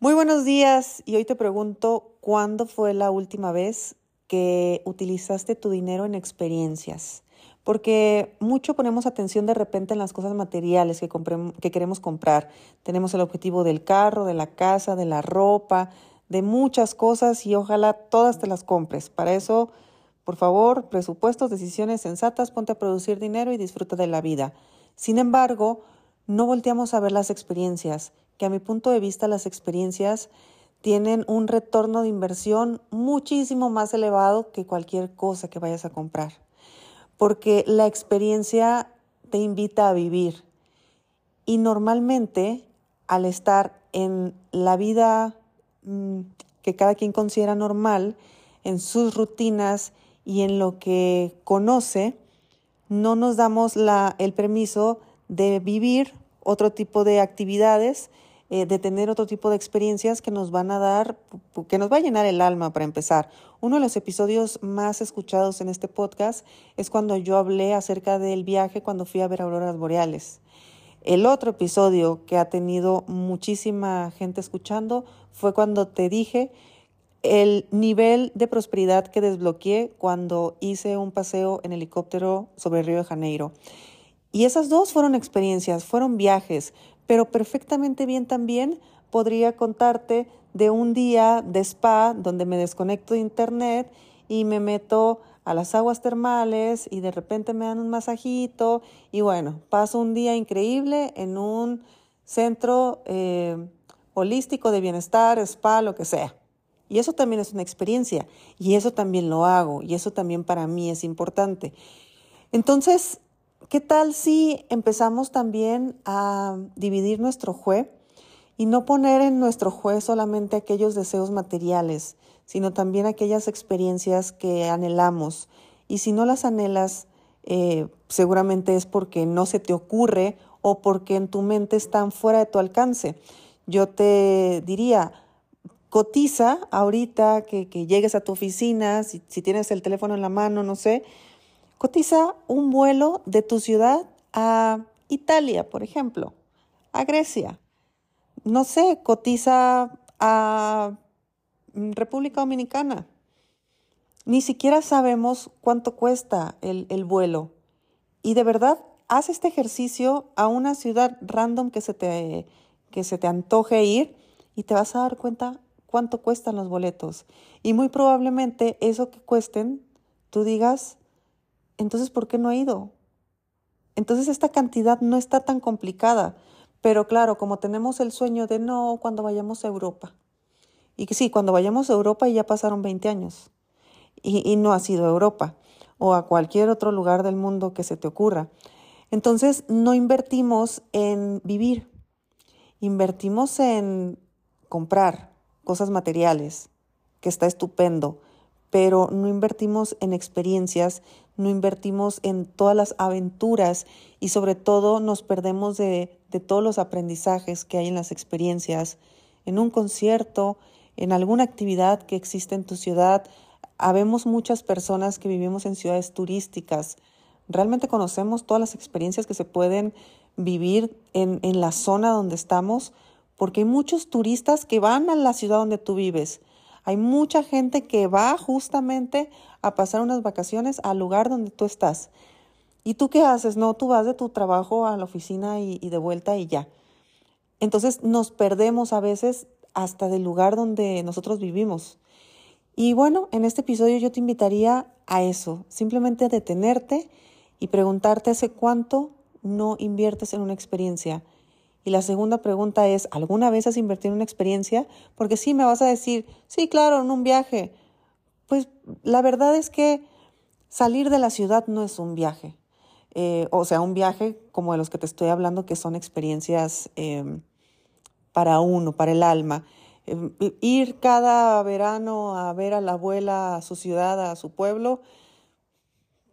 Muy buenos días y hoy te pregunto, ¿cuándo fue la última vez que utilizaste tu dinero en experiencias? Porque mucho ponemos atención de repente en las cosas materiales que, que queremos comprar. Tenemos el objetivo del carro, de la casa, de la ropa, de muchas cosas y ojalá todas te las compres. Para eso, por favor, presupuestos, decisiones sensatas, ponte a producir dinero y disfruta de la vida. Sin embargo, no volteamos a ver las experiencias que a mi punto de vista las experiencias tienen un retorno de inversión muchísimo más elevado que cualquier cosa que vayas a comprar. Porque la experiencia te invita a vivir. Y normalmente, al estar en la vida mm, que cada quien considera normal, en sus rutinas y en lo que conoce, no nos damos el permiso de vivir otro tipo de actividades eh, de tener otro tipo de experiencias que nos van a dar, que nos va a llenar el alma para empezar. Uno de los episodios más escuchados en este podcast es cuando yo hablé acerca del viaje cuando fui a ver auroras boreales. El otro episodio que ha tenido muchísima gente escuchando fue cuando te dije el nivel de prosperidad que desbloqueé cuando hice un paseo en helicóptero sobre el Río de Janeiro. Y esas dos fueron experiencias, fueron viajes, pero perfectamente bien también podría contarte de un día de spa donde me desconecto de internet y me meto a las aguas termales y de repente me dan un masajito y bueno, paso un día increíble en un centro eh, holístico de bienestar, spa, lo que sea. Y eso también es una experiencia y eso también lo hago y eso también para mí es importante. Entonces, ¿Qué tal si empezamos también a dividir nuestro juez y no poner en nuestro juez solamente aquellos deseos materiales, sino también aquellas experiencias que anhelamos? Y si no las anhelas, eh, seguramente es porque no se te ocurre o porque en tu mente están fuera de tu alcance. Yo te diría, cotiza ahorita que, llegues a tu oficina, si tienes el teléfono en la mano, no sé, Cotiza un vuelo de tu ciudad a Italia, por ejemplo, a Grecia. No sé, cotiza a República Dominicana. Ni siquiera sabemos cuánto cuesta el, el vuelo. Y de verdad, haz este ejercicio a una ciudad random que se te, que se te antoje ir y te vas a dar cuenta cuánto cuestan los boletos. Y muy probablemente eso que cuesten, tú digas, entonces, ¿por qué no he ido? Entonces, esta cantidad no está tan complicada. Pero claro, como tenemos el sueño de no cuando vayamos a Europa. Y que sí, cuando vayamos a Europa ya pasaron 20 años. Y, y no ha sido Europa o a cualquier otro lugar del mundo que se te ocurra. Entonces, no invertimos en vivir. Invertimos en comprar cosas materiales, que está estupendo, pero no invertimos en experiencias, no invertimos en todas las aventuras y sobre todo nos perdemos de, todos los aprendizajes que hay en las experiencias, en un concierto, en alguna actividad que existe en tu ciudad. Habemos muchas personas que vivimos en ciudades turísticas. Realmente conocemos todas las experiencias que se pueden vivir en, en la zona donde estamos, porque hay muchos turistas que van a la ciudad donde tú vives hay mucha gente que va justamente a pasar unas vacaciones al lugar donde tú estás. ¿Y tú qué haces? No, tú vas de tu trabajo a la oficina y, de vuelta y ya. Entonces nos perdemos a veces hasta del lugar donde nosotros vivimos. Y bueno, en este episodio yo te invitaría a eso, simplemente a detenerte y preguntarte hace cuánto no inviertes en una experiencia y la segunda pregunta es, ¿alguna vez has invertido en una experiencia? Porque sí, me vas a decir, sí, claro, en un viaje. Pues la verdad es que salir de la ciudad no es un viaje. Eh, o sea, un viaje como de los que te estoy hablando, que son experiencias em, para uno, para el alma. Em, ir cada verano a ver a la abuela, a su ciudad, a su pueblo,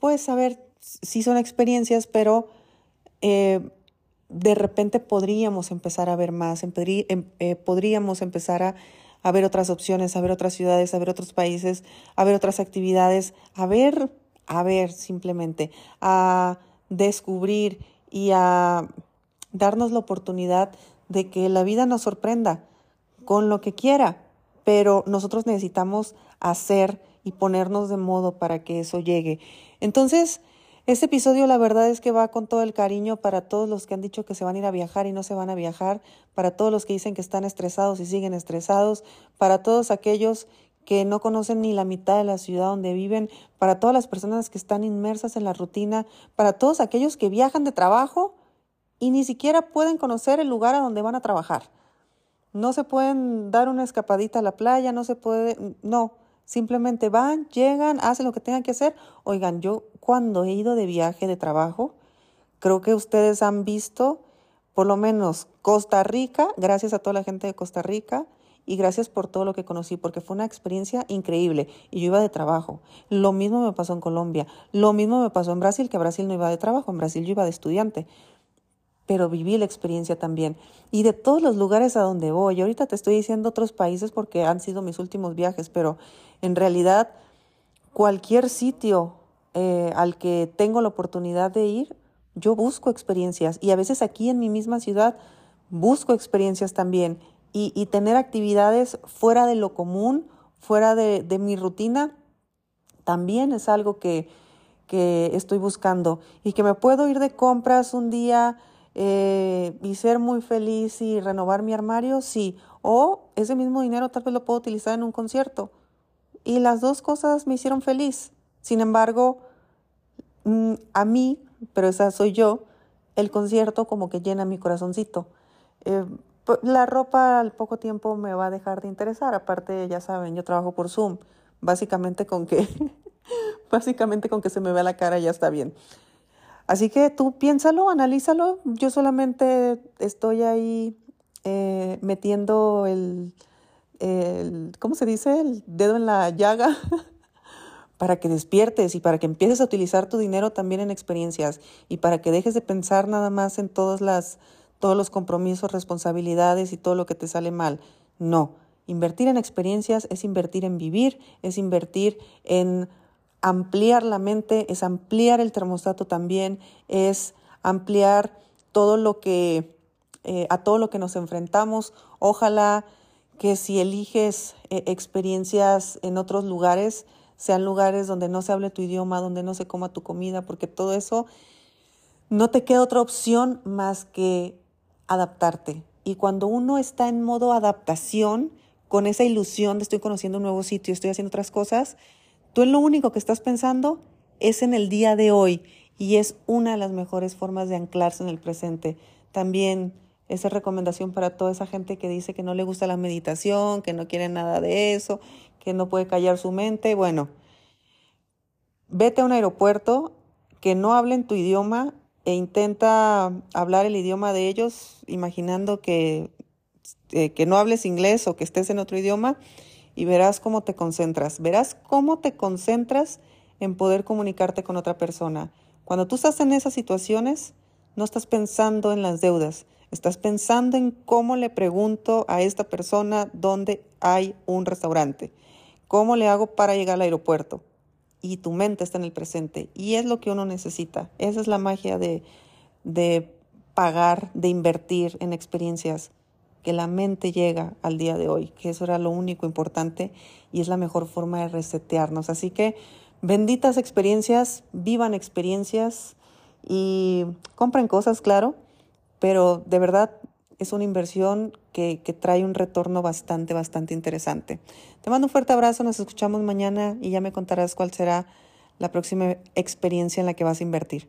pues a ver, sí son experiencias, pero eh, de repente podríamos empezar a ver más, em, eh, podríamos empezar a, a, ver otras opciones, a ver otras ciudades, a ver otros países, a ver otras actividades, a ver, a ver simplemente, a descubrir y a darnos la oportunidad de que la vida nos sorprenda con lo que quiera, pero nosotros necesitamos hacer y ponernos de modo para que eso llegue. Entonces, este episodio la verdad es que va con todo el cariño para todos los que han dicho que se van a ir a viajar y no se van a viajar, para todos los que dicen que están estresados y siguen estresados, para todos aquellos que no conocen ni la mitad de la ciudad donde viven, para todas las personas que están inmersas en la rutina, para todos aquellos que viajan de trabajo y ni siquiera pueden conocer el lugar a donde van a trabajar. No se pueden dar una escapadita a la playa, no se puede, no, Simplemente van, llegan, hacen lo que tengan que hacer. Oigan, yo cuando he ido de viaje de trabajo, creo que ustedes han visto por lo menos Costa Rica, gracias a toda la gente de Costa Rica y gracias por todo lo que conocí, porque fue una experiencia increíble y yo iba de trabajo. Lo mismo me pasó en Colombia, lo mismo me pasó en Brasil, que Brasil no iba de trabajo, en Brasil yo iba de estudiante pero viví la experiencia también. Y de todos los lugares a donde voy, ahorita te estoy diciendo otros países porque han sido mis últimos viajes, pero en realidad cualquier sitio eh, al que tengo la oportunidad de ir, yo busco experiencias. Y a veces aquí en mi misma ciudad busco experiencias también. Y, tener actividades fuera de lo común, fuera de, de mi rutina, también es algo que, que estoy buscando. Y que me puedo ir de compras un día eh, y ser muy feliz y renovar mi armario, sí. O ese mismo dinero tal vez lo puedo utilizar en un concierto. Y las dos cosas me hicieron feliz. Sin embargo, mm, a mí, pero esa soy yo, el concierto como que llena mi corazoncito. Eh, la ropa al poco tiempo me va a dejar de interesar. Aparte, ya saben, yo trabajo por Zoom. Básicamente con que, básicamente con que se me vea la cara ya está bien. Así que tú piénsalo, analízalo. Yo solamente estoy ahí eh, metiendo el, el, ¿cómo se dice? El dedo en la llaga para que despiertes y para que empieces a utilizar tu dinero también en experiencias y para que dejes de pensar nada más en todas las, todos los compromisos, responsabilidades y todo lo que te sale mal. No, invertir en experiencias es invertir en vivir, es invertir en ampliar la mente, es ampliar el termostato también, es ampliar todo lo que, eh, a todo lo que nos enfrentamos. Ojalá que si eliges eh, experiencias en otros lugares, sean lugares donde no se hable tu idioma, donde no se coma tu comida, porque todo eso no te queda otra opción más que adaptarte. Y cuando uno está en modo adaptación, con esa ilusión de estoy conociendo un nuevo sitio, estoy haciendo otras cosas, Tú lo único que estás pensando es en el día de hoy y es una de las mejores formas de anclarse en el presente. También esa recomendación para toda esa gente que dice que no le gusta la meditación, que no quiere nada de eso, que no puede callar su mente. Bueno, vete a un aeropuerto que no hablen tu idioma e intenta hablar el idioma de ellos, imaginando que, eh, que no hables inglés o que estés en otro idioma y verás cómo te concentras. Verás cómo te concentras en poder comunicarte con otra persona. Cuando tú estás en esas situaciones, no estás pensando en las deudas, estás pensando en cómo le pregunto a esta persona dónde hay un restaurante, cómo le hago para llegar al aeropuerto. Y tu mente está en el presente. Y es lo que uno necesita. Esa es la magia de, de pagar, de invertir en experiencias que la mente llega al día de hoy, que eso era lo único importante y es la mejor forma de resetearnos. Así que benditas experiencias, vivan experiencias y compren cosas, claro, pero de verdad es una inversión que, que, trae un retorno bastante, bastante interesante. Te mando un fuerte abrazo, nos escuchamos mañana y ya me contarás cuál será la próxima experiencia en la que vas a invertir.